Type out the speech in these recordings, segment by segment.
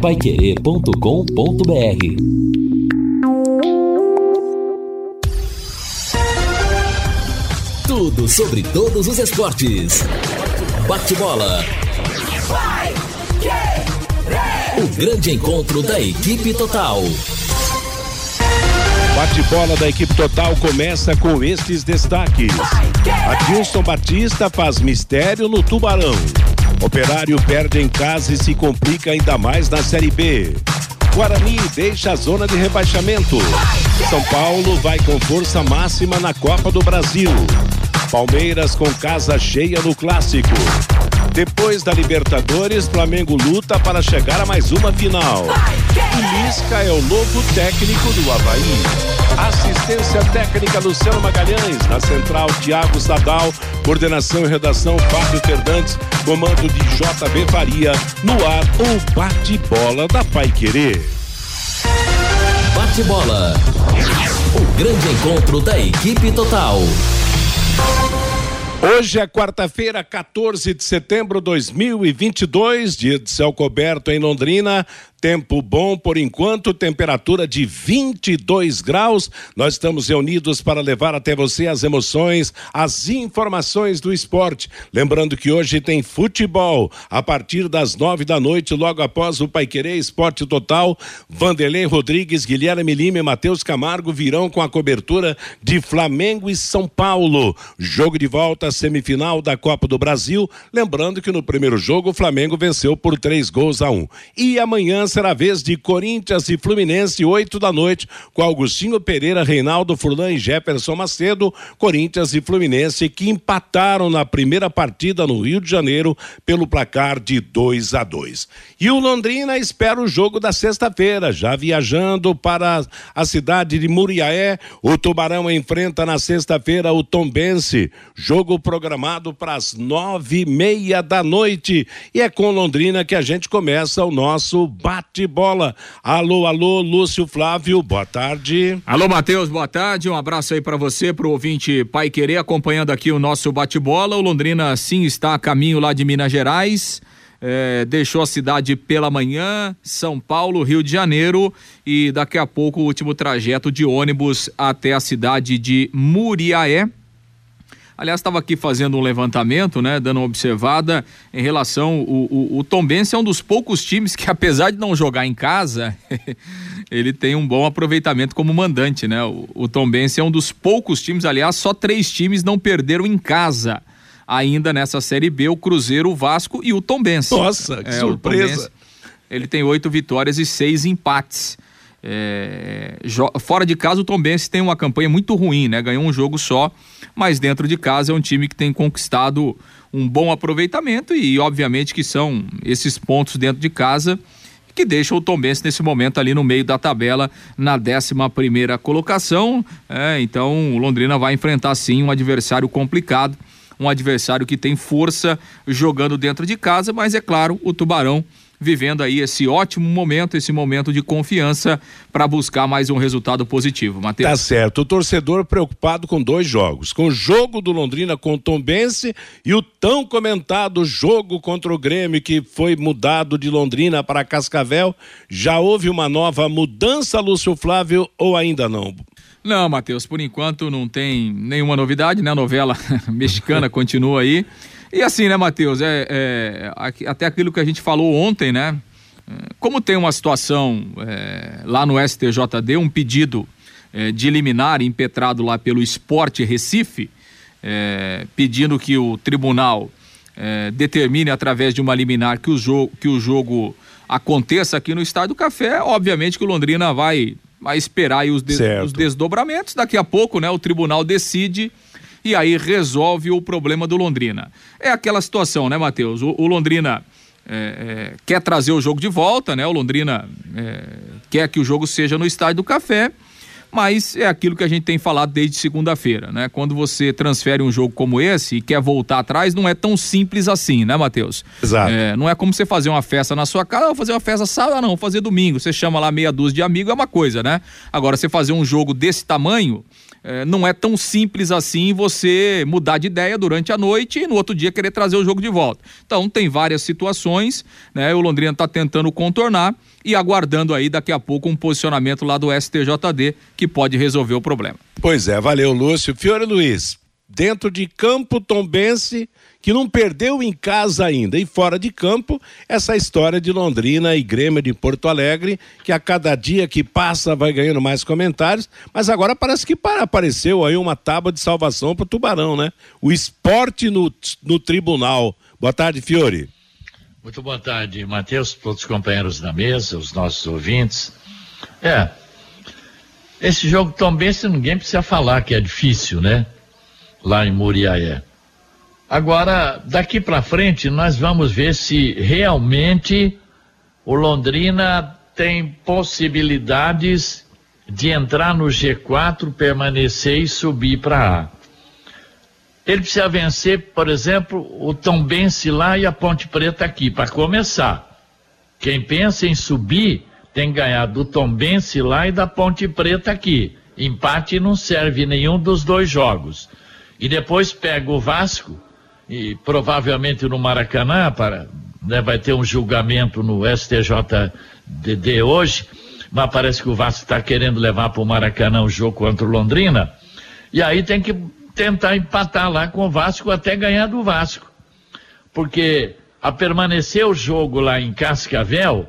paiquerê.com.br Tudo sobre todos os esportes. Bate-bola. O grande encontro da equipe total. Bate-bola da equipe total começa com estes destaques. Adilson Batista faz mistério no Tubarão. Operário perde em casa e se complica ainda mais na Série B. Guarani deixa a zona de rebaixamento. São Paulo vai com força máxima na Copa do Brasil. Palmeiras com casa cheia no clássico. Depois da Libertadores, Flamengo luta para chegar a mais uma final. Lisca é o novo técnico do Havaí. Assistência técnica Luciano Magalhães, na central Tiago Sadal, coordenação e redação Fábio Fernandes, comando de JB Faria, no ar o bate-bola da Pai Querer. Bate-bola. O grande encontro da equipe total. Hoje é quarta-feira, 14 de setembro de 2022, dia de céu coberto em Londrina. Tempo bom por enquanto, temperatura de 22 graus. Nós estamos reunidos para levar até você as emoções, as informações do esporte. Lembrando que hoje tem futebol a partir das nove da noite, logo após o Paiquerê Esporte Total. Vanderlei Rodrigues, Guilherme Lima e Matheus Camargo virão com a cobertura de Flamengo e São Paulo. Jogo de volta, semifinal da Copa do Brasil. Lembrando que no primeiro jogo o Flamengo venceu por três gols a um. E amanhã será vez de Corinthians e Fluminense, 8 da noite, com Augustinho Pereira, Reinaldo Furlan e Jefferson Macedo. Corinthians e Fluminense que empataram na primeira partida no Rio de Janeiro pelo placar de 2 a 2. E o Londrina espera o jogo da sexta-feira, já viajando para a cidade de Muriaé. O Tubarão enfrenta na sexta-feira o Tombense. Jogo programado para as nove e meia da noite. E é com Londrina que a gente começa o nosso bate bate-bola. Alô, alô, Lúcio Flávio, boa tarde. Alô, Matheus, boa tarde. Um abraço aí para você, pro ouvinte Pai Querer, acompanhando aqui o nosso bate-bola. O Londrina sim está a caminho lá de Minas Gerais. É, deixou a cidade pela manhã, São Paulo, Rio de Janeiro e daqui a pouco o último trajeto de ônibus até a cidade de Muriaé. Aliás, estava aqui fazendo um levantamento, né, dando uma observada em relação o, o, o Tom Benz é um dos poucos times que apesar de não jogar em casa, ele tem um bom aproveitamento como mandante, né? O, o Tom Benz é um dos poucos times, aliás, só três times não perderam em casa ainda nessa série B, o Cruzeiro, o Vasco e o Tom Benz. Nossa, que é, surpresa! ele tem oito vitórias e seis empates. É, fora de casa, o Tom Benz tem uma campanha muito ruim, né? Ganhou um jogo só, mas dentro de casa é um time que tem conquistado um bom aproveitamento e, obviamente, que são esses pontos dentro de casa que deixam o Tom Benz nesse momento ali no meio da tabela, na 11 primeira colocação. É, então, o Londrina vai enfrentar sim um adversário complicado, um adversário que tem força jogando dentro de casa, mas é claro, o Tubarão vivendo aí esse ótimo momento, esse momento de confiança para buscar mais um resultado positivo. Matheus. Tá certo. O torcedor preocupado com dois jogos: com o jogo do Londrina com o Tombense e o tão comentado jogo contra o Grêmio que foi mudado de Londrina para Cascavel. Já houve uma nova mudança, Lúcio Flávio, ou ainda não? Não, Matheus, por enquanto não tem nenhuma novidade, né? A novela mexicana continua aí. E assim, né, Matheus? É, é, até aquilo que a gente falou ontem, né? Como tem uma situação é, lá no STJD, um pedido é, de liminar impetrado lá pelo Esporte Recife, é, pedindo que o tribunal é, determine através de uma liminar que o, jogo, que o jogo aconteça aqui no Estádio do Café, obviamente que o Londrina vai, vai esperar os, de, os desdobramentos. Daqui a pouco, né, o tribunal decide e aí resolve o problema do Londrina. É aquela situação, né, Matheus? O, o Londrina é, é, quer trazer o jogo de volta, né? O Londrina é, quer que o jogo seja no Estádio do Café, mas é aquilo que a gente tem falado desde segunda-feira, né? Quando você transfere um jogo como esse e quer voltar atrás, não é tão simples assim, né, Matheus? Exato. É, não é como você fazer uma festa na sua casa, fazer uma festa sábado, não, fazer domingo. Você chama lá meia dúzia de amigos, é uma coisa, né? Agora, você fazer um jogo desse tamanho, é, não é tão simples assim você mudar de ideia durante a noite e no outro dia querer trazer o jogo de volta. Então tem várias situações, né? O Londrina está tentando contornar e aguardando aí daqui a pouco um posicionamento lá do STJD que pode resolver o problema. Pois é, valeu Lúcio. Fiore Luiz, dentro de campo tombense que não perdeu em casa ainda. E fora de campo, essa história de Londrina e Grêmio de Porto Alegre, que a cada dia que passa vai ganhando mais comentários, mas agora parece que apareceu aí uma tábua de salvação para o Tubarão, né? O esporte no, no tribunal. Boa tarde, Fiore. Muito boa tarde, Matheus, todos os companheiros da mesa, os nossos ouvintes. É, esse jogo também, se ninguém precisa falar que é difícil, né? Lá em Muriaé. Agora, daqui para frente, nós vamos ver se realmente o Londrina tem possibilidades de entrar no G4, permanecer e subir para A. Ele precisa vencer, por exemplo, o Tombense lá e a Ponte Preta aqui, para começar. Quem pensa em subir tem que ganhar do Tombense lá e da Ponte Preta aqui. Empate não serve nenhum dos dois jogos. E depois pega o Vasco e provavelmente no Maracanã, para, né, vai ter um julgamento no STJD hoje, mas parece que o Vasco está querendo levar para o Maracanã o jogo contra o Londrina, e aí tem que tentar empatar lá com o Vasco até ganhar do Vasco. Porque a permanecer o jogo lá em Cascavel,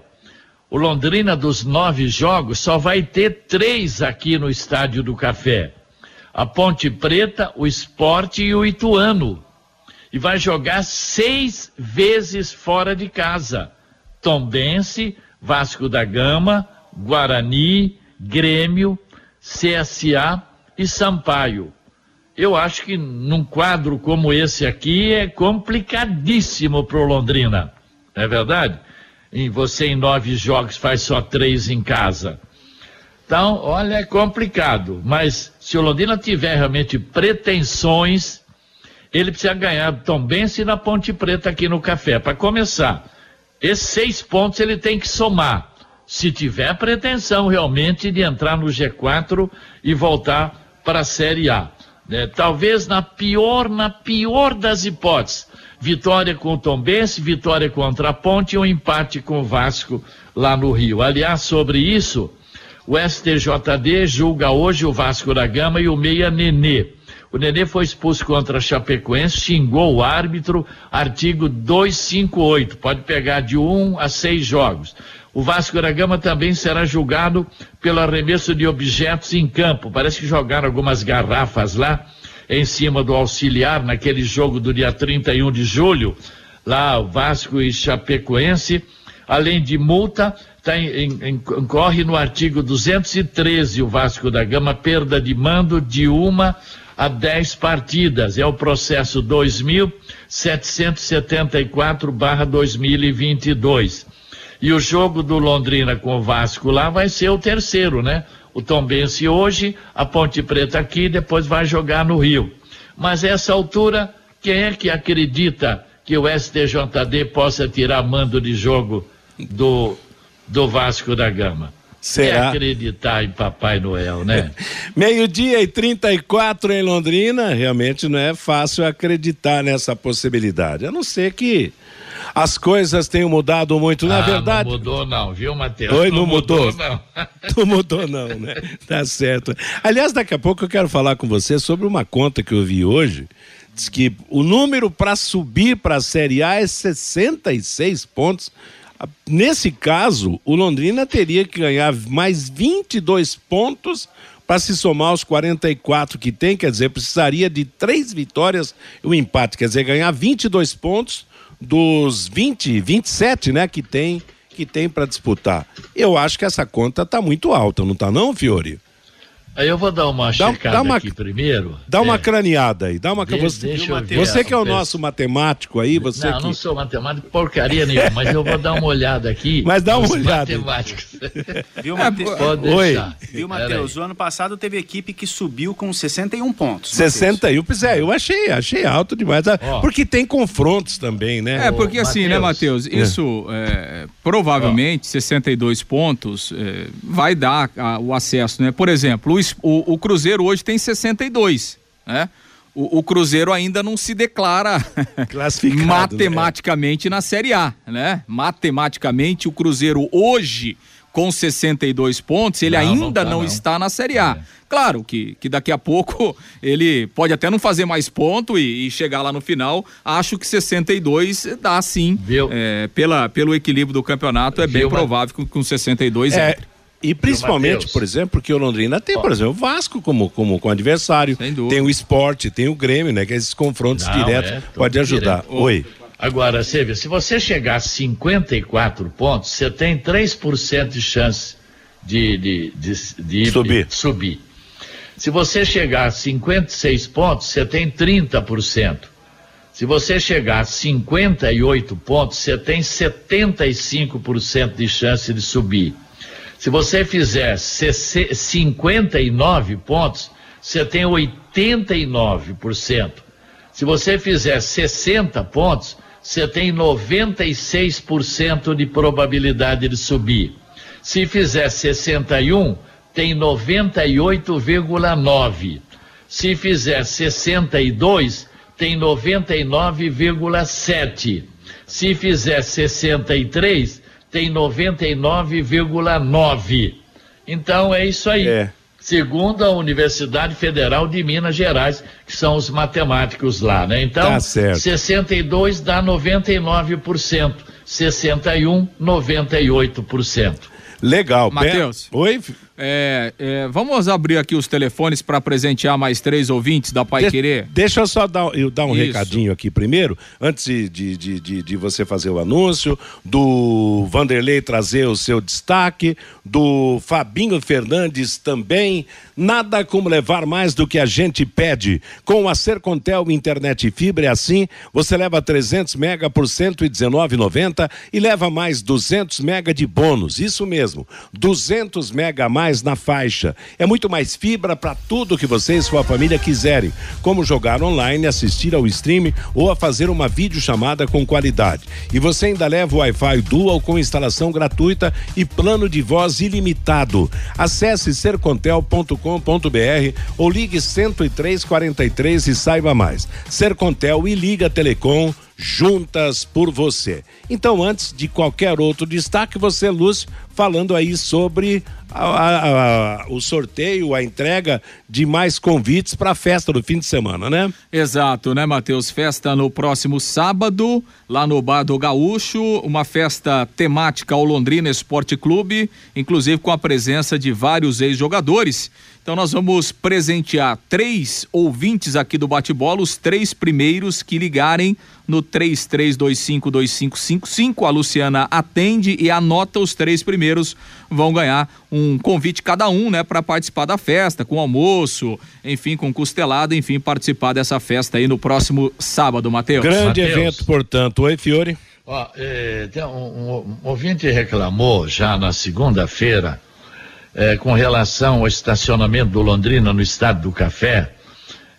o Londrina dos nove jogos só vai ter três aqui no Estádio do Café. A Ponte Preta, o Esporte e o Ituano e vai jogar seis vezes fora de casa. Tombense, Vasco da Gama, Guarani, Grêmio, CSA e Sampaio. Eu acho que num quadro como esse aqui é complicadíssimo para o Londrina, não é verdade? E você em nove jogos faz só três em casa. Então, olha, é complicado. Mas se o Londrina tiver realmente pretensões ele precisa ganhar do Tombense na Ponte Preta aqui no Café. Para começar, esses seis pontos ele tem que somar. Se tiver pretensão realmente de entrar no G4 e voltar para a Série A. Né? Talvez na pior, na pior das hipóteses, vitória com o Tombense, vitória contra a Ponte e um empate com o Vasco lá no Rio. Aliás, sobre isso, o STJD julga hoje o Vasco da Gama e o Meia Nenê. O Nenê foi expulso contra a Chapecoense, xingou o árbitro, artigo 258, pode pegar de um a seis jogos. O Vasco da Gama também será julgado pelo arremesso de objetos em campo. Parece que jogaram algumas garrafas lá em cima do auxiliar naquele jogo do dia 31 de julho, lá o Vasco e Chapecoense. Além de multa, tá em, em, incorre no artigo 213 o Vasco da Gama perda de mando de uma a 10 partidas. É o processo 2774/2022. E o jogo do Londrina com o Vasco lá vai ser o terceiro, né? O Tombense hoje, a Ponte Preta aqui, depois vai jogar no Rio. Mas essa altura, quem é que acredita que o STJD possa tirar mando de jogo do, do Vasco da Gama? Será? É acreditar em Papai Noel, né? Meio-dia e 34 em Londrina, realmente não é fácil acreditar nessa possibilidade. A não ser que as coisas tenham mudado muito, na é ah, verdade. Não mudou, não, viu, Matheus? Oi, não, não mudou, mudou, não. não mudou, não, né? Tá certo. Aliás, daqui a pouco eu quero falar com você sobre uma conta que eu vi hoje. Diz que o número para subir para a Série A é 66 pontos Nesse caso, o Londrina teria que ganhar mais 22 pontos para se somar aos 44 que tem, quer dizer, precisaria de três vitórias e um empate, quer dizer, ganhar 22 pontos dos 20, 27, né, que tem que tem para disputar. Eu acho que essa conta está muito alta, não está não, Fiore? Aí eu vou dar uma dá, checada dá uma, aqui primeiro. Dá é. uma craneada aí, dá uma de, você, deixa eu ver, você que é o nosso matemático aí, você Não, que... não sou matemático porcaria nenhuma, mas eu vou dar uma olhada aqui. Mas dá uma olhada. Matemáticos. Viu, Mate... é, Pode Oi. Viu, Matheus? O ano passado teve equipe que subiu com 61 pontos. 61, pois é, eu achei, achei alto demais. Oh. Porque tem confrontos também, né? É, porque assim, né, Matheus? Isso é, provavelmente, oh. 62 pontos é, vai dar a, o acesso, né? Por exemplo, o, o, o Cruzeiro hoje tem 62, né? o, o, Cruzeiro ainda não se declara Classificado, né? matematicamente na Série A, né? Matematicamente, o Cruzeiro hoje, com 62 pontos, ele não, ainda não, tá, não, não, está na Série A. É. Claro que, que daqui a pouco ele pode até não fazer mais ponto e, e chegar lá no final. Acho que 62 dá sim. É, pela, pelo equilíbrio do campeonato, é Viu, bem provável que com 62 é, entre. E principalmente, por exemplo, porque o Londrina tem, por exemplo, o Vasco como, como, como adversário, tem o esporte, tem o Grêmio, né? Que esses confrontos Não, diretos é, pode ajudar. Direto. Oi. Agora, Silvia, se você chegar a 54 pontos, você tem 3% de chance de, de, de, de subir. subir. Se você chegar a 56 pontos, você tem 30%. Se você chegar a 58 pontos, você tem 75% de chance de subir. Se você fizer 59 pontos, você tem 89%. Se você fizer 60 pontos, você tem 96% de probabilidade de subir. Se fizer 61, tem 98,9. Se fizer 62, tem 99,7. Se fizer 63, tem 99,9. Então é isso aí. É. Segundo a Universidade Federal de Minas Gerais, que são os matemáticos lá, né? Então, tá 62 dá 99%, 61, 98%. Legal. Matheus. Oi? É, é, vamos abrir aqui os telefones para presentear mais três ouvintes da Pai de, Querer. Deixa eu só dar, eu dar um Isso. recadinho aqui primeiro, antes de, de, de, de, você fazer o anúncio, do Vanderlei trazer o seu destaque, do Fabinho Fernandes também. Nada como levar mais do que a gente pede. Com a Sercontel Internet e Fibra é assim, você leva 300 mega por 119,90 e leva mais 200 mega de bônus. Isso mesmo, 200 mega a mais mais na faixa. É muito mais fibra para tudo que você e sua família quiserem, como jogar online, assistir ao stream ou a fazer uma videochamada com qualidade. E você ainda leva o Wi-Fi Dual com instalação gratuita e plano de voz ilimitado. Acesse sercontel.com.br ou ligue 10343 e saiba mais. Sercontel e Liga Telecom juntas por você. Então, antes de qualquer outro destaque, você, Lúcio, falando aí sobre a, a, a, o sorteio, a entrega de mais convites para a festa do fim de semana, né? Exato, né, Matheus? Festa no próximo sábado, lá no Bar do Gaúcho, uma festa temática ao Londrina Esporte Clube, inclusive com a presença de vários ex-jogadores. Então nós vamos presentear três ouvintes aqui do bate-bola, os três primeiros que ligarem no 33252555. A Luciana atende e anota os três primeiros vão ganhar um convite cada um, né, para participar da festa, com almoço, enfim, com costelada, enfim, participar dessa festa aí no próximo sábado, Matheus. Grande Mateus. evento, portanto. Oi, Fiore. Ó, é, um, um, um ouvinte reclamou já na segunda-feira é, com relação ao estacionamento do Londrina no estado do Café,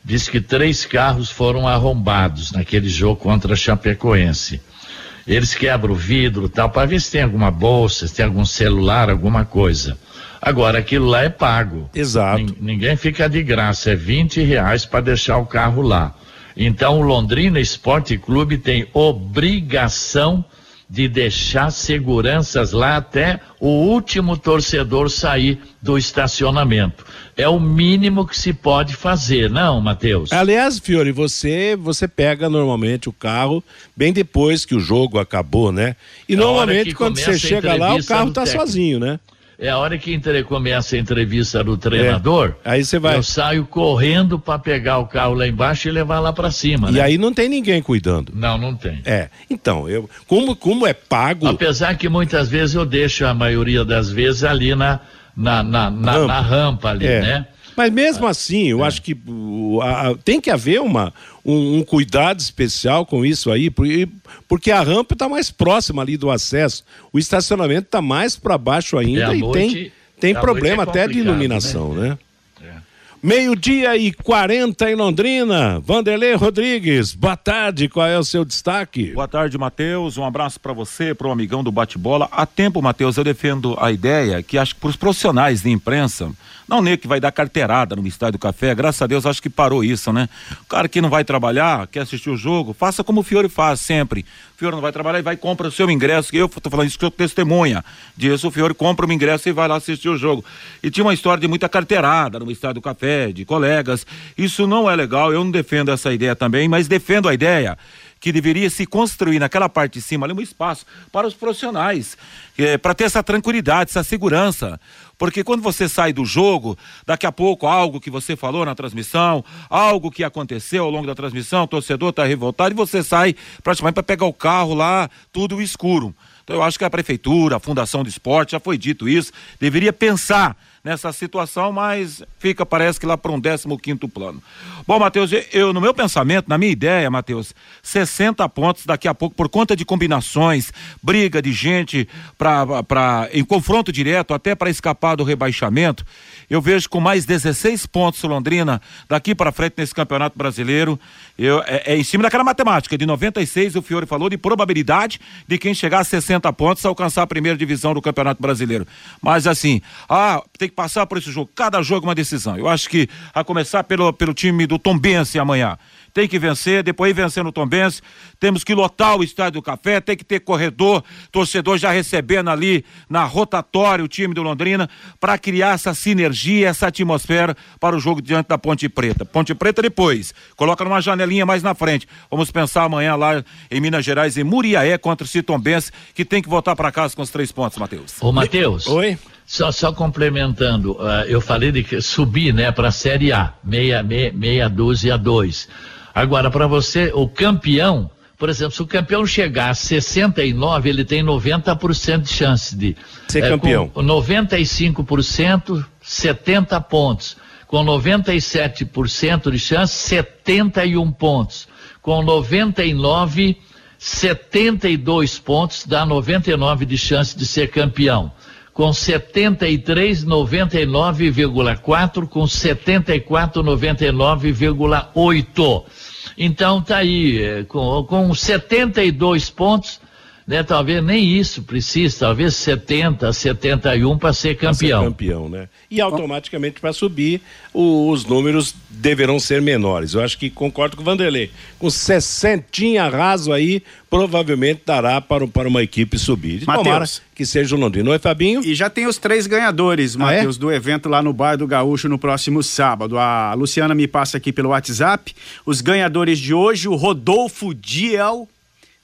diz que três carros foram arrombados naquele jogo contra a Chapecoense. Eles quebram o vidro tal, para ver se tem alguma bolsa, se tem algum celular, alguma coisa. Agora, aquilo lá é pago. Exato. ninguém fica de graça, é 20 reais para deixar o carro lá. Então, o Londrina Esporte Clube tem obrigação de deixar seguranças lá até o último torcedor sair do estacionamento. É o mínimo que se pode fazer, não, Matheus? Aliás, Fiore, você você pega normalmente o carro bem depois que o jogo acabou, né? E normalmente quando você chega lá, o carro está sozinho, né? É a hora que entre, começa a entrevista do treinador. É. Aí você vai. Eu saio correndo para pegar o carro lá embaixo e levar lá para cima. E né? aí não tem ninguém cuidando. Não, não tem. É. Então, eu, como, como é pago. Apesar que muitas vezes eu deixo a maioria das vezes ali na, na, na, na rampa, na rampa ali, é. né? Mas mesmo assim, eu é. acho que uh, a, tem que haver uma, um, um, cuidado especial com isso aí, porque, porque a rampa está mais próxima ali do acesso. O estacionamento está mais para baixo ainda e, e noite, tem, tem problema é até de iluminação, né? né? Meio-dia e 40 em Londrina. Vanderlei Rodrigues, boa tarde, qual é o seu destaque? Boa tarde, Matheus. Um abraço para você, para o amigão do bate-bola. Há tempo, Matheus, eu defendo a ideia que acho que para os profissionais de imprensa, não nem que vai dar carteirada no Estádio do Café, graças a Deus acho que parou isso, né? O cara que não vai trabalhar, quer assistir o jogo, faça como o Fiore faz sempre. O Fiore não vai trabalhar e vai compra o seu ingresso, eu tô falando isso que eu testemunha disso, o Fiore compra o ingresso e vai lá assistir o jogo. E tinha uma história de muita carteirada no Estádio do Café, de colegas. Isso não é legal, eu não defendo essa ideia também, mas defendo a ideia que deveria se construir naquela parte de cima ali um espaço para os profissionais, é, para ter essa tranquilidade, essa segurança. Porque quando você sai do jogo, daqui a pouco algo que você falou na transmissão, algo que aconteceu ao longo da transmissão, o torcedor está revoltado e você sai praticamente para pegar o carro lá, tudo escuro. Então eu acho que a prefeitura, a Fundação do Esporte, já foi dito isso, deveria pensar nessa situação, mas fica, parece que lá para um 15 quinto plano. Bom, Matheus, eu, no meu pensamento, na minha ideia, Matheus, 60 pontos daqui a pouco, por conta de combinações, briga de gente para em confronto direto, até para escapar do rebaixamento, eu vejo com mais 16 pontos Londrina daqui para frente nesse campeonato brasileiro. Eu, é, é, em cima daquela matemática de 96, o Fiore falou de probabilidade de quem chegar a 60 pontos alcançar a primeira divisão do campeonato brasileiro. Mas assim, ah, tem que passar por esse jogo. Cada jogo é uma decisão. Eu acho que a começar pelo, pelo time do Tombense amanhã tem que vencer, depois vencendo o Tombense, temos que lotar o Estádio do Café, tem que ter corredor, torcedor já recebendo ali na rotatória o time do Londrina, para criar essa sinergia, essa atmosfera para o jogo diante da Ponte Preta. Ponte Preta depois, coloca numa janelinha mais na frente. Vamos pensar amanhã lá em Minas Gerais, em Muriaé contra o Citombense, que tem que voltar para casa com os três pontos, Matheus. Ô, Matheus. Oi. Só, só complementando, uh, eu falei de subir né, para a Série A, meia, meia, meia dúzia a dois. Agora, para você, o campeão, por exemplo, se o campeão chegar a 69, ele tem 90% de chance de ser é, campeão. Com 95%, 70 pontos. Com 97% de chance, 71 pontos. Com 99, 72 pontos, dá 99 de chance de ser campeão com 73, 99,4, com 74, 99,8. Então tá aí, é, com, com 72 pontos, né? Talvez nem isso precisa, talvez 70, 71 para ser campeão. Pra ser campeão, né? E automaticamente para subir o, os números deverão ser menores. Eu acho que concordo com o Vanderlei. Com 60 raso aí, provavelmente dará para, para uma equipe subir. Mateus. que seja o Londrina. Oi, Fabinho? E já tem os três ganhadores, Matheus, ah, é? do evento lá no Bar do Gaúcho no próximo sábado. A Luciana me passa aqui pelo WhatsApp. Os ganhadores de hoje, o Rodolfo Diel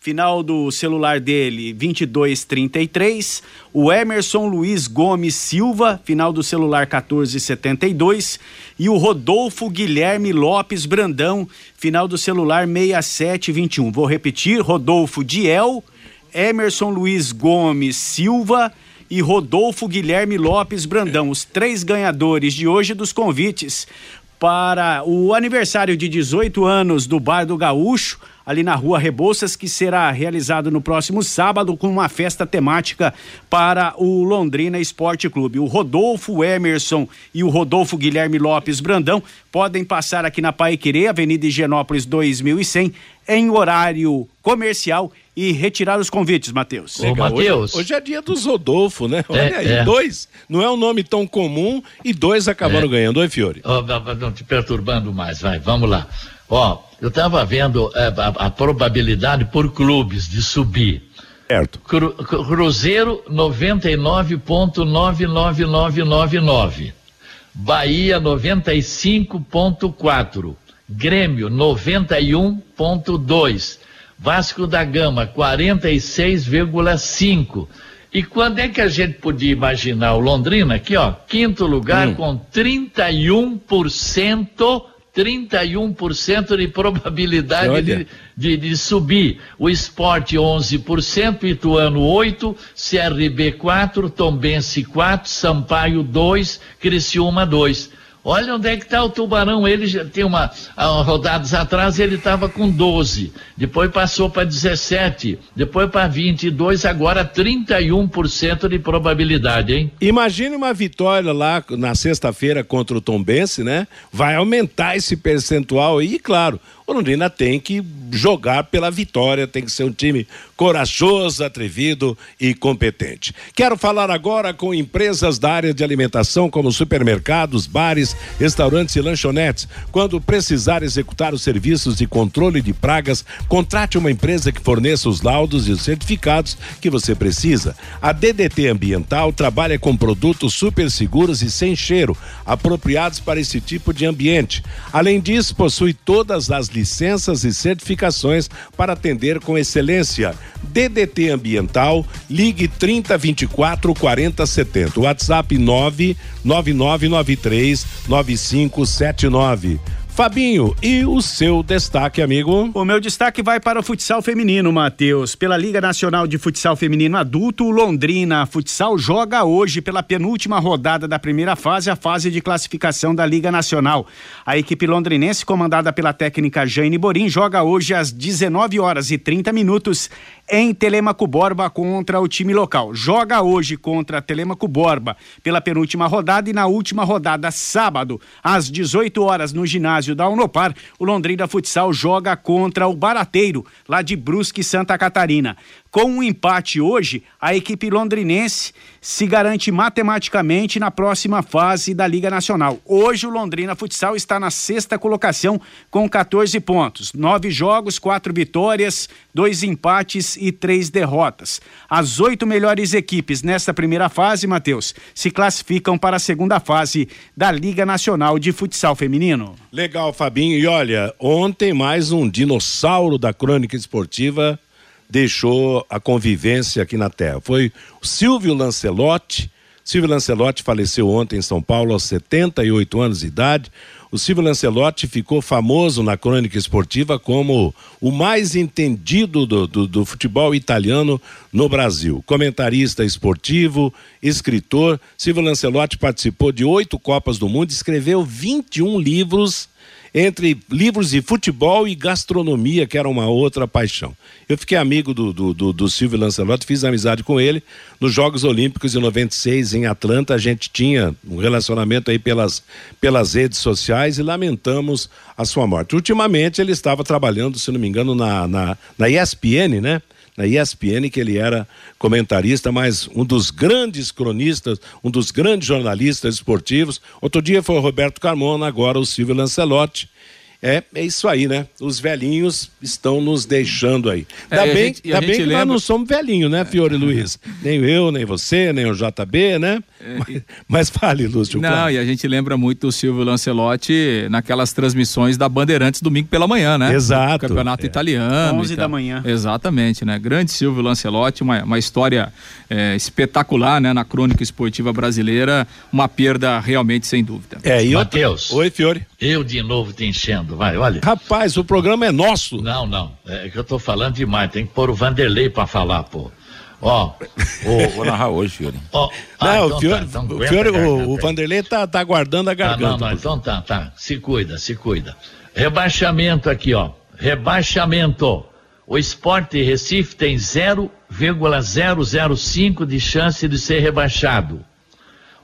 final do celular dele 2233, o Emerson Luiz Gomes Silva, final do celular 1472 e o Rodolfo Guilherme Lopes Brandão, final do celular 6721. Vou repetir, Rodolfo Diel, Emerson Luiz Gomes Silva e Rodolfo Guilherme Lopes Brandão, os três ganhadores de hoje dos convites para o aniversário de 18 anos do Bar do Gaúcho, ali na rua Rebouças, que será realizado no próximo sábado com uma festa temática para o Londrina Esporte Clube. O Rodolfo Emerson e o Rodolfo Guilherme Lopes Brandão podem passar aqui na Paiquerê, Avenida Higienópolis 2100, em horário comercial e retirar os convites, Matheus. Ô, Matheus. Hoje, hoje, é dia dos Rodolfo, né? É, Olha é, aí, é. dois, não é um nome tão comum e dois acabaram é. ganhando. Oi, Fiore. Oh, não te perturbando mais, vai, vamos lá. Ó, eu estava vendo é, a, a, probabilidade por clubes de subir. Certo. Cru, Cruzeiro 99.99999. Bahia 95.4. Grêmio 91.2. Vasco da Gama 46,5. E quando é que a gente podia imaginar o Londrina aqui, ó, quinto lugar hum. com 31% 31% de probabilidade de, de, de, subir. O esporte 11%, Ituano 8%, CRB 4%, Tombense 4%, Sampaio 2%, Criciúma 2%. Olha onde é que está o Tubarão. Ele já tem uma, uma rodadas atrás ele estava com 12, depois passou para 17, depois para 22, agora 31% de probabilidade, hein? Imagine uma vitória lá na sexta-feira contra o Tombense, né? Vai aumentar esse percentual e, claro, o Londrina tem que jogar pela vitória, tem que ser um time corajoso, atrevido e competente. Quero falar agora com empresas da área de alimentação, como supermercados, bares, restaurantes e lanchonetes. Quando precisar executar os serviços de controle de pragas, contrate uma empresa que forneça os laudos e os certificados que você precisa. A DDT Ambiental trabalha com produtos super seguros e sem cheiro, apropriados para esse tipo de ambiente. Além disso, possui todas as licenças e certificações para atender com excelência. DDT Ambiental, ligue 3024 4070. WhatsApp 99993 9579. Fabinho, e o seu destaque, amigo? O meu destaque vai para o futsal feminino, Matheus. Pela Liga Nacional de Futsal Feminino Adulto, Londrina Futsal joga hoje pela penúltima rodada da primeira fase, a fase de classificação da Liga Nacional. A equipe londrinense, comandada pela técnica Jane Borim, joga hoje às 19 horas e 30 minutos em Telemaco Borba contra o time local. Joga hoje contra Telemaco Borba pela penúltima rodada e na última rodada, sábado, às 18 horas, no ginásio da Unopar, o Londrina Futsal joga contra o Barateiro, lá de Brusque, Santa Catarina. Com um empate hoje, a equipe londrinense se garante matematicamente na próxima fase da Liga Nacional. Hoje o Londrina Futsal está na sexta colocação com 14 pontos, nove jogos, quatro vitórias, dois empates e três derrotas. As oito melhores equipes nesta primeira fase, Matheus, se classificam para a segunda fase da Liga Nacional de Futsal Feminino. Legal, Fabinho. E olha, ontem mais um dinossauro da crônica esportiva deixou a convivência aqui na Terra. Foi Silvio Lancelotti. Silvio Lancelotti faleceu ontem em São Paulo aos 78 anos de idade. O Silvio Lancelotti ficou famoso na crônica esportiva como o mais entendido do, do, do, futebol italiano no Brasil. Comentarista esportivo, escritor. Silvio Lancelotti participou de oito Copas do Mundo, escreveu 21 livros entre livros de futebol e gastronomia, que era uma outra paixão. Eu fiquei amigo do, do, do, do Silvio Lancelotti, fiz amizade com ele nos Jogos Olímpicos de 96 em Atlanta. A gente tinha um relacionamento aí pelas, pelas redes sociais e lamentamos a sua morte. Ultimamente ele estava trabalhando, se não me engano, na, na, na ESPN, né? Na ESPN, que ele era comentarista, mas um dos grandes cronistas, um dos grandes jornalistas esportivos. Outro dia foi o Roberto Carmona, agora o Silvio Lancelotti. É, é isso aí, né? Os velhinhos estão nos deixando aí. Ainda é, bem, gente, ainda bem que lembra... nós não somos velhinhos, né, Fiore é. Luiz? Nem eu, nem você, nem o JB, né? É, mas, mas fale, Lúcio. Não, claro. e a gente lembra muito do Silvio Lancelotti naquelas transmissões da Bandeirantes domingo pela manhã, né? Exato. Campeonato é. italiano. 11 da manhã. Exatamente, né? Grande Silvio Lancelotti, uma, uma história é, espetacular, né? Na crônica esportiva brasileira, uma perda realmente sem dúvida. É, e Matheus. Oi, Fiore. Eu de novo te enchendo, vai, olha. Rapaz, o programa é nosso. Não, não, é que eu tô falando demais, tem que pôr o Vanderlei pra falar, pô. Ó, o... vou narrar hoje, Fiore. Ó, ah, não, então o, Fiore, tá, então o, Fiore, o, o, Vanderlei tá, tá guardando a garganta. Ah, não, não, então tá, tá, se cuida, se cuida. Rebaixamento aqui, ó, rebaixamento. O Esporte Recife tem 0,005 de chance de ser rebaixado.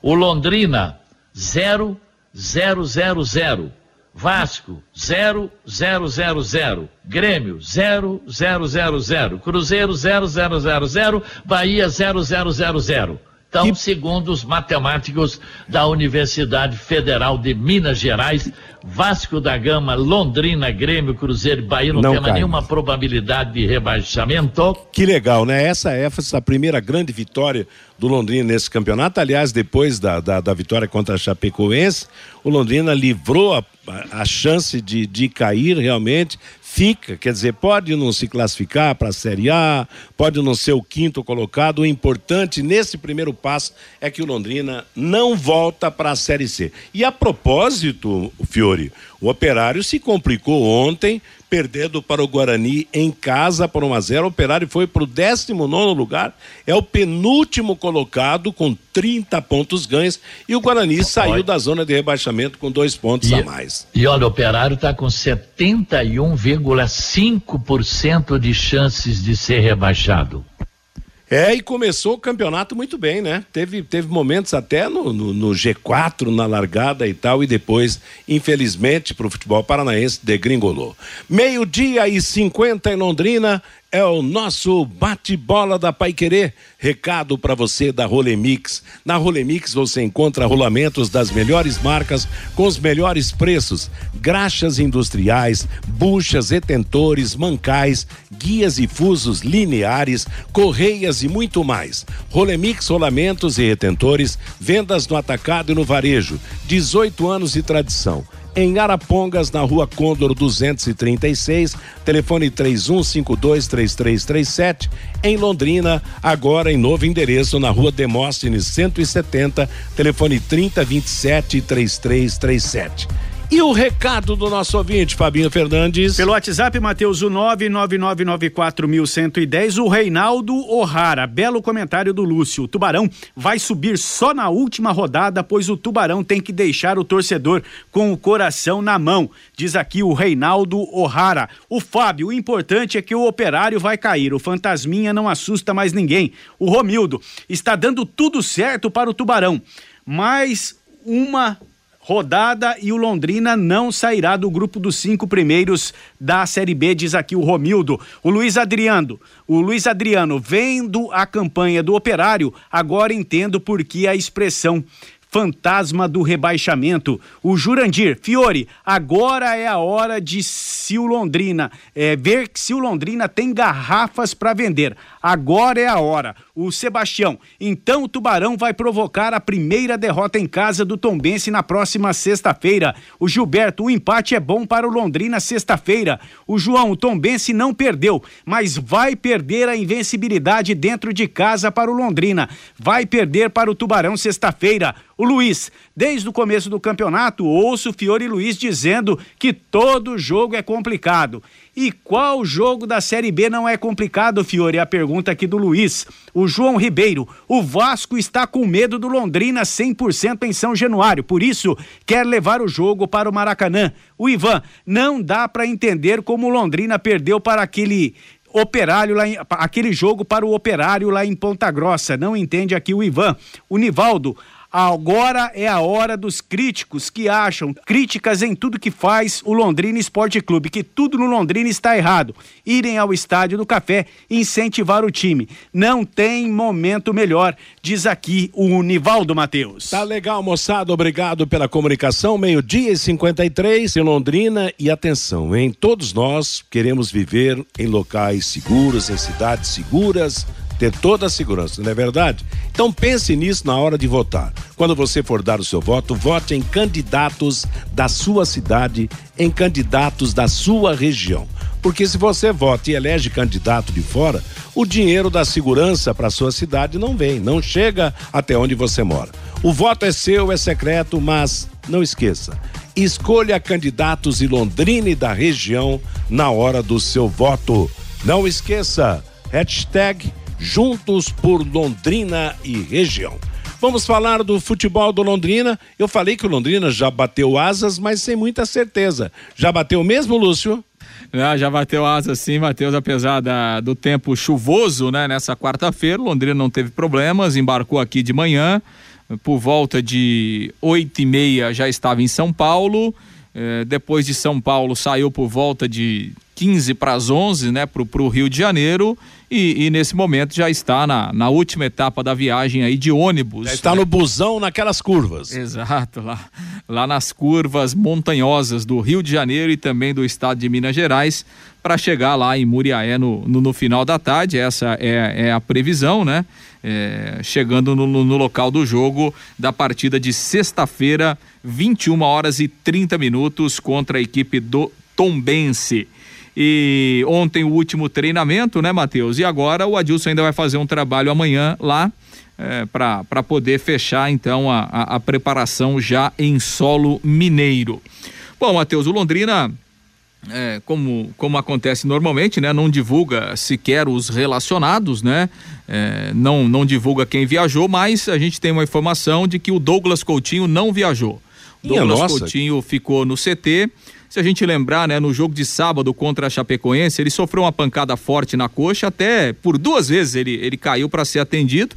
O Londrina, 0 000. Vasco 0000. Grêmio 0000. Cruzeiro 0000. Bahia 0000. Então, que... segundo os matemáticos da Universidade Federal de Minas Gerais, Vasco da Gama, Londrina, Grêmio, Cruzeiro e Bahia não, não tem nenhuma probabilidade de rebaixamento. Que legal, né? Essa é a primeira grande vitória do Londrina nesse campeonato. Aliás, depois da, da, da vitória contra a Chapecoense, o Londrina livrou a, a chance de, de cair realmente, fica, quer dizer, pode não se classificar para a Série A, pode não ser o quinto colocado. O importante nesse primeiro passo é que o Londrina não volta para a Série C. E a propósito, Fiore, o Operário se complicou ontem perdendo para o Guarani em casa por 1 a 0 O Operário foi para o 19 lugar, é o penúltimo colocado com 30 pontos ganhos e o Guarani saiu da zona de rebaixamento com dois pontos e, a mais. E olha, o Operário está com 71,5% de chances de ser rebaixado. É, e começou o campeonato muito bem, né? Teve, teve momentos até no, no, no G4, na largada e tal, e depois, infelizmente, para o futebol paranaense, degringolou. Meio-dia e 50 em Londrina, é o nosso bate-bola da Pai Querer. Recado para você da Rolemix. Na Rolemix você encontra rolamentos das melhores marcas com os melhores preços: graxas industriais, buchas, retentores, mancais, guias e fusos lineares, correias e muito mais. Rolemix rolamentos e retentores, vendas no atacado e no varejo. 18 anos de tradição em Arapongas, na rua Condor 236, telefone 31523337. Em Londrina, agora em novo endereço, na rua Demóstenes 170, telefone 3027 3337. E o recado do nosso ouvinte, Fabinho Fernandes. Pelo WhatsApp, Matheus, o 99994110, o Reinaldo O'Hara. Belo comentário do Lúcio. O Tubarão vai subir só na última rodada, pois o Tubarão tem que deixar o torcedor com o coração na mão. Diz aqui o Reinaldo O'Hara. O Fábio, o importante é que o operário vai cair. O fantasminha não assusta mais ninguém. O Romildo está dando tudo certo para o Tubarão. Mais uma rodada e o Londrina não sairá do grupo dos cinco primeiros da Série B, diz aqui o Romildo. O Luiz Adriano, o Luiz Adriano, vendo a campanha do Operário, agora entendo por que a expressão fantasma do rebaixamento. O Jurandir, Fiore, agora é a hora de o Londrina é, ver se o Londrina tem garrafas para vender. Agora é a hora. O Sebastião, então o Tubarão vai provocar a primeira derrota em casa do Tombense na próxima sexta-feira. O Gilberto, o empate é bom para o Londrina sexta-feira. O João, o Tombense não perdeu, mas vai perder a invencibilidade dentro de casa para o Londrina. Vai perder para o Tubarão sexta-feira. O Luiz, desde o começo do campeonato, ouço o Fiore Luiz dizendo que todo jogo é complicado. E qual jogo da Série B não é complicado, Fiore? A pergunta aqui do Luiz. O João Ribeiro, o Vasco está com medo do Londrina 100% em São Januário, por isso quer levar o jogo para o Maracanã. O Ivan, não dá para entender como o Londrina perdeu para aquele operário lá em, aquele jogo para o operário lá em Ponta Grossa. Não entende aqui o Ivan. O Nivaldo, Agora é a hora dos críticos que acham críticas em tudo que faz o Londrina Esporte Clube, que tudo no Londrina está errado. Irem ao estádio do Café incentivar o time. Não tem momento melhor, diz aqui o Nivaldo Matheus. Tá legal, moçada. Obrigado pela comunicação. Meio-dia e 53 em Londrina. E atenção, hein? Todos nós queremos viver em locais seguros, em cidades seguras ter toda a segurança, não é verdade? Então pense nisso na hora de votar. Quando você for dar o seu voto, vote em candidatos da sua cidade, em candidatos da sua região. Porque se você vota e elege candidato de fora, o dinheiro da segurança para sua cidade não vem, não chega até onde você mora. O voto é seu, é secreto, mas não esqueça, escolha candidatos de Londrina e da região na hora do seu voto. Não esqueça, hashtag Juntos por Londrina e região. Vamos falar do futebol do Londrina. Eu falei que o Londrina já bateu asas, mas sem muita certeza. Já bateu mesmo, Lúcio? Ah, já bateu asas sim, Matheus, apesar da, do tempo chuvoso, né? Nessa quarta-feira, Londrina não teve problemas, embarcou aqui de manhã, por volta de oito e meia já estava em São Paulo, eh, depois de São Paulo saiu por volta de 15 para as 11, né, para o Rio de Janeiro e, e, nesse momento já está na, na última etapa da viagem aí de ônibus. Já está né? no busão naquelas curvas. Exato, lá, lá nas curvas montanhosas do Rio de Janeiro e também do estado de Minas Gerais para chegar lá em Muriaé no, no, no, final da tarde, essa é, é a previsão, né? É, chegando no, no, local do jogo da partida de sexta-feira, 21 horas e 30 minutos contra a equipe do Tombense. E ontem o último treinamento, né, Matheus? E agora o Adilson ainda vai fazer um trabalho amanhã lá é, para poder fechar então a, a, a, preparação já em solo mineiro. Bom, Matheus, o Londrina é, como, como acontece normalmente, né? Não divulga sequer os relacionados, né? É, não, não divulga quem viajou, mas a gente tem uma informação de que o Douglas Coutinho não viajou. Douglas nossa. Coutinho ficou no CT. Se a gente lembrar, né, no jogo de sábado contra a Chapecoense, ele sofreu uma pancada forte na coxa, até por duas vezes ele, ele caiu para ser atendido.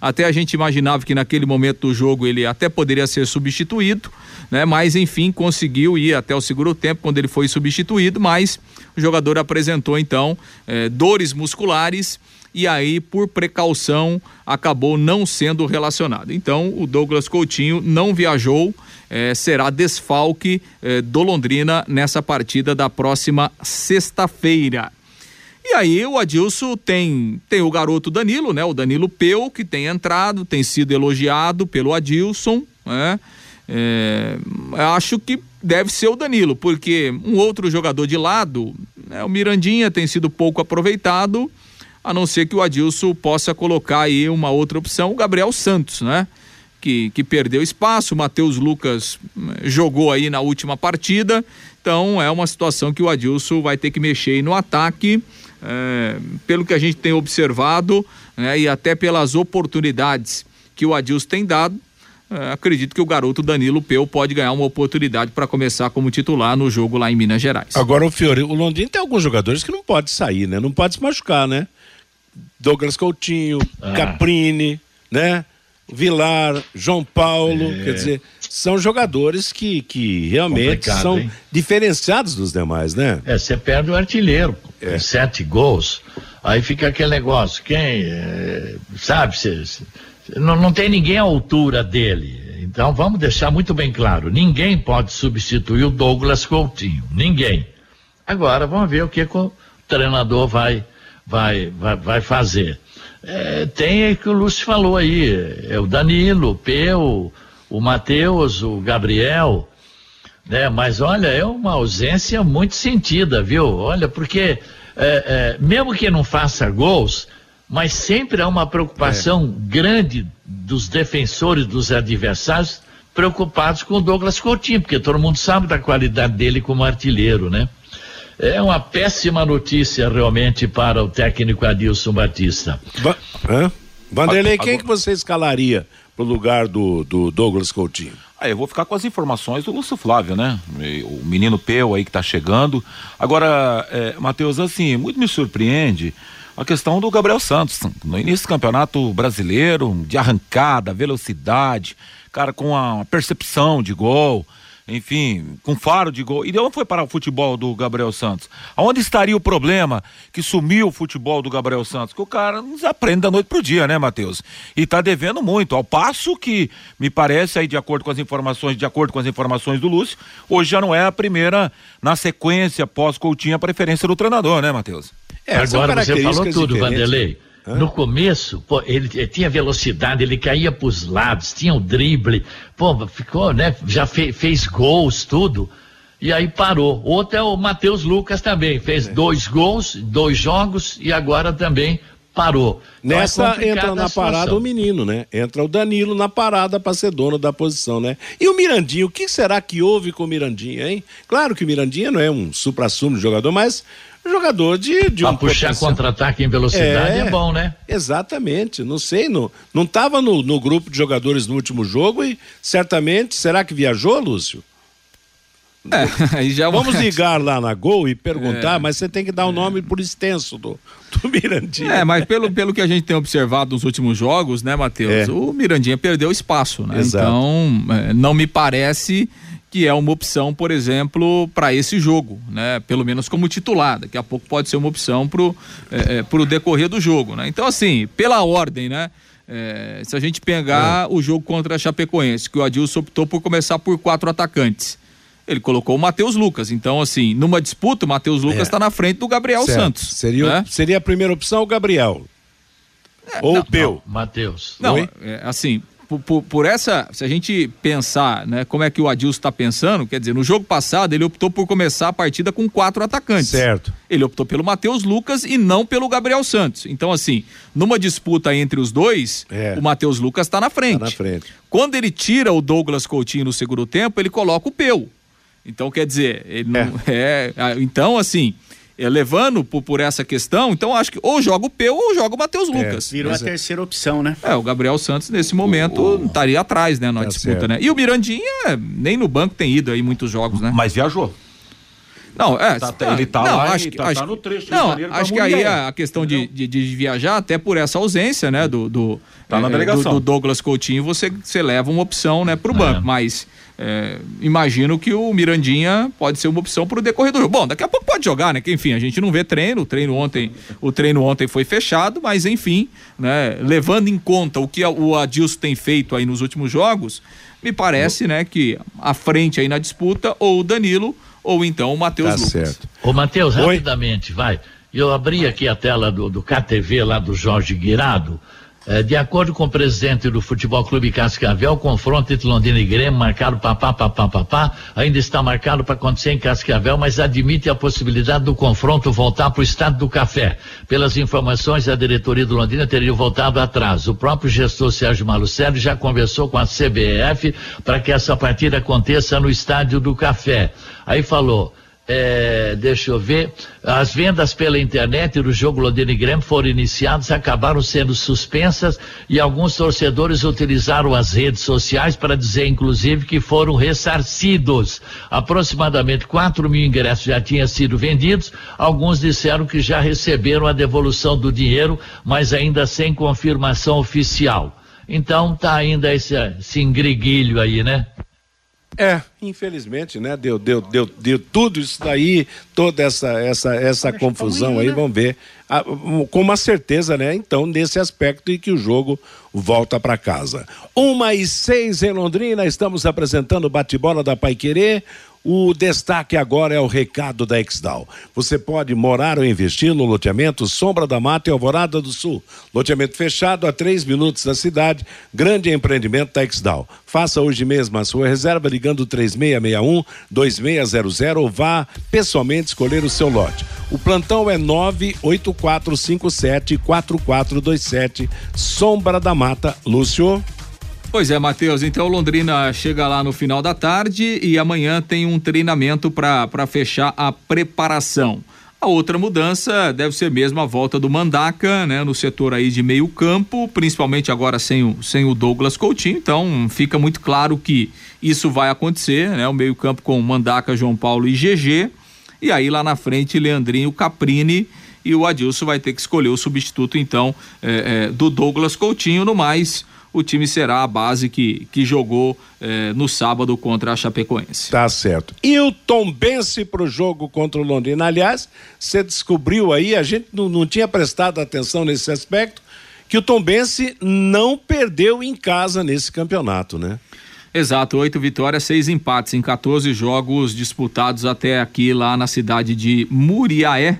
Até a gente imaginava que naquele momento do jogo ele até poderia ser substituído, né? Mas enfim, conseguiu ir até o segundo tempo quando ele foi substituído, mas o jogador apresentou então eh, dores musculares e aí, por precaução, acabou não sendo relacionado. Então, o Douglas Coutinho não viajou, eh, será desfalque eh, do Londrina nessa partida da próxima sexta-feira. E aí o Adilson tem, tem o garoto Danilo, né? O Danilo Peu, que tem entrado, tem sido elogiado pelo Adilson, né? É, acho que deve ser o Danilo, porque um outro jogador de lado, né, o Mirandinha tem sido pouco aproveitado, a não ser que o Adilson possa colocar aí uma outra opção, o Gabriel Santos, né? Que, que perdeu espaço, o Matheus Lucas hum, jogou aí na última partida, então é uma situação que o Adilson vai ter que mexer aí no ataque é, pelo que a gente tem observado né, e até pelas oportunidades que o Adilson tem dado, é, acredito que o garoto Danilo Peu pode ganhar uma oportunidade para começar como titular no jogo lá em Minas Gerais. Agora o Fiore, o Londrina tem alguns jogadores que não pode sair, né? Não pode se machucar, né? Douglas Coutinho, ah. Caprini, né? Vilar, João Paulo, é. quer dizer, são jogadores que, que realmente Complicado, são hein? diferenciados dos demais, né? É, você perde o artilheiro, é. sete gols, aí fica aquele negócio, quem, é, sabe, cê, cê, não, não tem ninguém à altura dele. Então vamos deixar muito bem claro, ninguém pode substituir o Douglas Coutinho, ninguém. Agora vamos ver o que, que o treinador vai, vai, vai, vai fazer. É, tem o que o Lúcio falou aí, é o Danilo, o Peu, o Matheus, o Gabriel, né? Mas olha, é uma ausência muito sentida, viu? Olha, porque é, é, mesmo que não faça gols, mas sempre há uma preocupação é. grande dos defensores dos adversários preocupados com o Douglas Coutinho, porque todo mundo sabe da qualidade dele como artilheiro, né? É uma péssima notícia realmente para o técnico Adilson Batista. Va Vanderlei, quem que você escalaria pro lugar do, do Douglas Coutinho? Ah, eu vou ficar com as informações do Lúcio Flávio, né? O menino Peu aí que tá chegando. Agora, é, Matheus, assim, muito me surpreende a questão do Gabriel Santos. No início do campeonato brasileiro, de arrancada, velocidade, cara com a percepção de gol enfim, com faro de gol. E de onde foi parar o futebol do Gabriel Santos? Aonde estaria o problema que sumiu o futebol do Gabriel Santos? Que o cara nos aprende da noite pro dia, né, Matheus? E tá devendo muito. Ao passo que, me parece, aí, de acordo com as informações, de acordo com as informações do Lúcio, hoje já não é a primeira, na sequência, pós-Coutinho, a preferência do treinador, né, Matheus? É, Agora você falou tudo, Vanderlei. No começo, pô, ele, ele, tinha velocidade, ele caía para os lados, tinha o drible, pô, ficou, né? Já fe, fez gols, tudo. E aí parou. Outro é o Matheus Lucas também, fez é. dois gols, dois jogos e agora também parou. Então Nessa é entra na parada o menino, né? Entra o Danilo na parada para ser dono da posição, né? E o Mirandinho, o que será que houve com o Mirandinho, hein? Claro que o Mirandinho não é um supra-sumo jogador, mas jogador de, de pra um puxar contra-ataque em velocidade é, é, bom, né? Exatamente, não sei, não, não tava no, no grupo de jogadores no último jogo e certamente, será que viajou, Lúcio? É, já... Vamos ligar lá na Gol e perguntar, é, mas você tem que dar o um nome por extenso do, do Mirandinha. É, mas pelo, pelo que a gente tem observado nos últimos jogos, né, Matheus? É. O Mirandinha perdeu espaço, né? Exato. Então, é, não me parece que é uma opção, por exemplo, para esse jogo, né? Pelo menos como titular. Daqui a pouco pode ser uma opção para o é, é, pro decorrer do jogo, né? Então, assim, pela ordem, né? É, se a gente pegar é. o jogo contra a Chapecoense, que o Adilson optou por começar por quatro atacantes. Ele colocou o Matheus Lucas. Então, assim, numa disputa, o Matheus Lucas está é. na frente do Gabriel certo. Santos. Seria, né? seria a primeira opção o Gabriel. É, Ou não, o Peu. Matheus. Não, assim, por, por, por, essa, se a gente pensar, né, como é que o Adilson está pensando, quer dizer, no jogo passado ele optou por começar a partida com quatro atacantes. Certo. Ele optou pelo Matheus Lucas e não pelo Gabriel Santos. Então, assim, numa disputa entre os dois, é. o Matheus Lucas está na frente. Tá na frente. Quando ele tira o Douglas Coutinho no segundo tempo, ele coloca o Peu. Então, quer dizer, ele é. não é. Então, assim, é, levando por, por, essa questão, então acho que ou joga o Peu ou joga o Matheus é, Lucas. Virou a terceira opção, né? É, o Gabriel Santos nesse momento estaria atrás, né, na tá disputa, certo. né? E o Mirandinha nem no banco tem ido aí muitos jogos, né? Mas viajou. Não, é. Tá, tá, ele tá não, lá acho, e tá, acho, tá no trecho. Não, acho que aí a questão de, de, de, viajar, até por essa ausência, né, do, do, tá na é, delegação. do, do Douglas Coutinho, você, você leva uma opção, né, pro banco. É. Mas é, imagino que o Mirandinha pode ser uma opção para o decorrer do jogo. Bom, daqui a pouco pode jogar, né? Que enfim, a gente não vê treino, o treino ontem, o treino ontem foi fechado, mas enfim, né? Levando em conta o que o Adilson tem feito aí nos últimos jogos, me parece, né, que à frente aí na disputa ou o Danilo ou então o Matheus tá Lucas. Certo. Ô Matheus, rapidamente, vai. Eu abri aqui a tela do, do KTV lá do Jorge Guirado. É, de acordo com o presidente do Futebol Clube Cascavel, o confronto entre Londrina e Grêmio, marcado papá, papá, papá, ainda está marcado para acontecer em Cascavel, mas admite a possibilidade do confronto voltar para o estado do café. Pelas informações, a diretoria do Londrina teria voltado atrás. O próprio gestor Sérgio Malucelli já conversou com a CBF para que essa partida aconteça no estádio do café. Aí falou, é, deixa eu ver, as vendas pela internet do jogo Londrina e Grêmio foram iniciadas, acabaram sendo suspensas e alguns torcedores utilizaram as redes sociais para dizer, inclusive, que foram ressarcidos. Aproximadamente 4 mil ingressos já tinham sido vendidos, alguns disseram que já receberam a devolução do dinheiro, mas ainda sem confirmação oficial. Então tá ainda esse, esse ingriguilho aí, né? É, infelizmente, né? Deu, deu, deu, deu tudo isso daí, toda essa, essa, essa confusão aí, né? vamos ver. Ah, com uma certeza, né? Então, nesse aspecto e que o jogo volta para casa. Uma e seis em Londrina, estamos apresentando o bate-bola da Pai Querer. O destaque agora é o recado da Exdal. Você pode morar ou investir no loteamento Sombra da Mata e Alvorada do Sul. Loteamento fechado a três minutos da cidade. Grande empreendimento da Exdal. Faça hoje mesmo a sua reserva ligando 3661 2600 ou vá pessoalmente escolher o seu lote. O plantão é 98457 4427 Sombra da Mata. Lúcio. Pois é, Matheus. Então Londrina chega lá no final da tarde e amanhã tem um treinamento para fechar a preparação. A outra mudança deve ser mesmo a volta do Mandaca, né, no setor aí de meio campo, principalmente agora sem o, sem o Douglas Coutinho. Então fica muito claro que isso vai acontecer, né, o meio campo com Mandaca, João Paulo e GG. E aí lá na frente Leandrinho Caprini e o Adilson vai ter que escolher o substituto então é, é, do Douglas Coutinho. No mais, o time será a base que, que jogou eh, no sábado contra a Chapecoense. Tá certo. E o Tom Bense pro jogo contra o Londrina? Aliás, você descobriu aí, a gente não, não tinha prestado atenção nesse aspecto, que o Tom Bense não perdeu em casa nesse campeonato, né? Exato, oito vitórias, seis empates em 14 jogos disputados até aqui lá na cidade de Muriaé.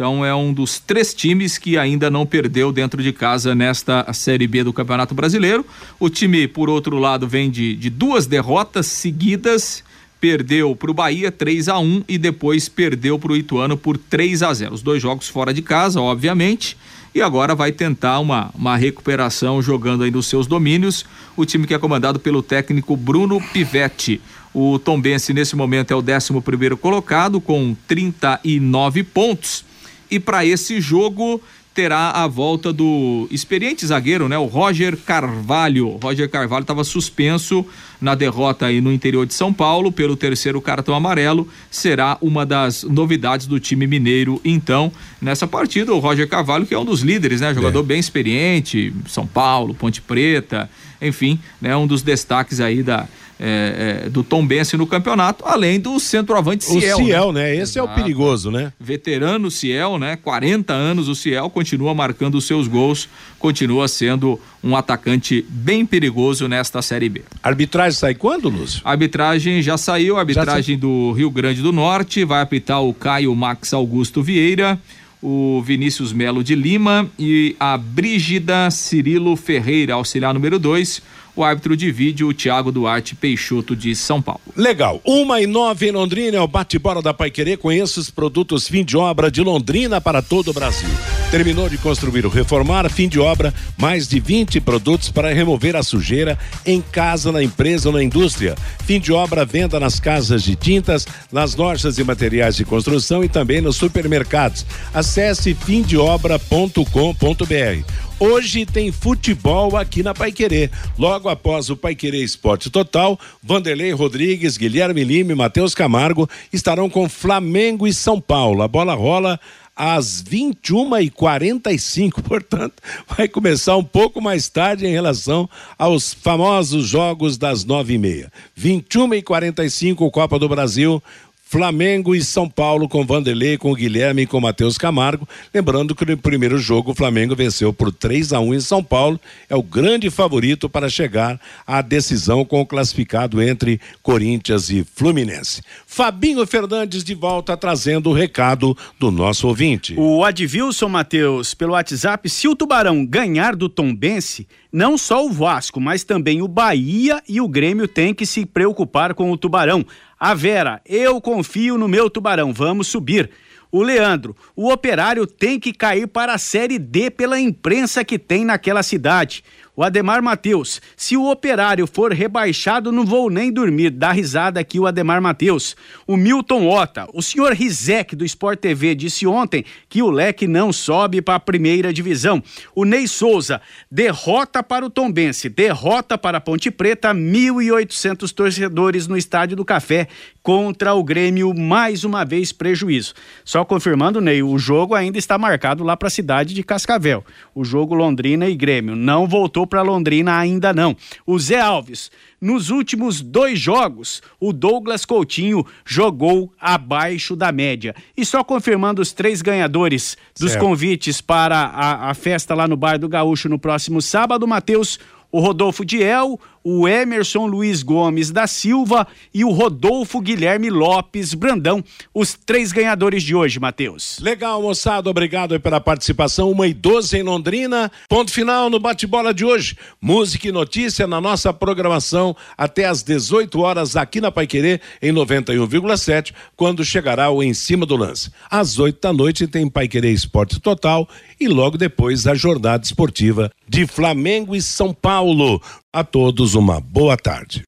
Então é um dos três times que ainda não perdeu dentro de casa nesta Série B do Campeonato Brasileiro. O time, por outro lado, vem de, de duas derrotas seguidas. Perdeu para o Bahia 3 a 1 e depois perdeu para o Ituano por 3 a 0 Os dois jogos fora de casa, obviamente. E agora vai tentar uma, uma recuperação jogando aí nos seus domínios. O time que é comandado pelo técnico Bruno Pivetti. O Tombense, nesse momento, é o 11 primeiro colocado, com 39 pontos e para esse jogo terá a volta do experiente zagueiro, né? O Roger Carvalho. Roger Carvalho estava suspenso na derrota aí no interior de São Paulo pelo terceiro cartão amarelo. Será uma das novidades do time mineiro. Então, nessa partida, o Roger Carvalho, que é um dos líderes, né? Jogador é. bem experiente, São Paulo, Ponte Preta, enfim, né? Um dos destaques aí da é, é, do Tom Bense no campeonato, além do centroavante Ciel. O Ciel, né? né? Esse Exato. é o perigoso, né? Veterano Ciel, né? 40 anos o Ciel, continua marcando os seus gols, continua sendo um atacante bem perigoso nesta Série B. Arbitragem sai quando, Lúcio? A arbitragem já saiu, a arbitragem já do Rio Grande do Norte, vai apitar o Caio Max Augusto Vieira, o Vinícius Melo de Lima e a Brígida Cirilo Ferreira, auxiliar número 2 O árbitro de vídeo, o Thiago Duarte Peixoto de São Paulo. Legal. Uma e nove em Londrina é o bate-bola da Paiquerê. Conheça os produtos fim de obra de Londrina para todo o Brasil. Terminou de construir ou reformar, fim de obra, mais de 20 produtos para remover a sujeira em casa, na empresa ou na indústria. Fim de obra, venda nas casas de tintas, nas lojas e materiais de construção e também nos supermercados. Acesse fimdeobra.com.br. Hoje tem futebol aqui na Paiquerê. Logo após o Paiquerê Esporte Total, Vanderlei Rodrigues, Guilherme Lima e Matheus Camargo estarão com Flamengo e São Paulo. A bola rola às 21h45, portanto, vai começar um pouco mais tarde em relação aos famosos jogos das 9h30. 21h45, Copa do Brasil. Flamengo e São Paulo com Vanderlei, com Guilherme e com Matheus Camargo. Lembrando que no primeiro jogo o Flamengo venceu por 3 a 1 em São Paulo. É o grande favorito para chegar à decisão com o classificado entre Corinthians e Fluminense. Fabinho Fernandes de volta trazendo o recado do nosso ouvinte. O Advilson Matheus, pelo WhatsApp, se o Tubarão ganhar do Tombense, não só o Vasco, mas também o Bahia e o Grêmio têm que se preocupar com o Tubarão. A Vera, eu confio no meu tubarão, vamos subir. O Leandro, o operário tem que cair para a Série D pela imprensa que tem naquela cidade. O Ademar Matheus, se o operário for rebaixado, não vou nem dormir. Dá risada aqui o Ademar Matheus. O Milton Ota, o senhor Rizek do Sport TV disse ontem que o leque não sobe para a primeira divisão. O Ney Souza, derrota para o Tombense, derrota para a Ponte Preta, 1.800 torcedores no Estádio do Café contra o Grêmio, mais uma vez prejuízo. Só confirmando, Ney, o jogo ainda está marcado lá para a cidade de Cascavel. O jogo Londrina e Grêmio não voltou para Londrina ainda não. O Zé Alves, nos últimos dois jogos, o Douglas Coutinho jogou abaixo da média. E só confirmando os três ganhadores dos certo. convites para a, a festa lá no Bar do Gaúcho no próximo sábado, Matheus o Rodolfo Diel, o Emerson Luiz Gomes da Silva e o Rodolfo Guilherme Lopes Brandão, os três ganhadores de hoje, Matheus. Legal, moçada, obrigado pela participação. Uma e doze em Londrina. Ponto final no bate-bola de hoje. Música e notícia na nossa programação até às 18 horas aqui na Paiquerê, em 91,7, quando chegará o Em Cima do Lance. Às 8 da noite tem Paiquerê Esporte Total e logo depois a jornada esportiva de Flamengo e São Paulo. A todos uma boa tarde.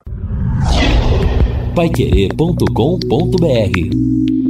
Paiquerê.com.br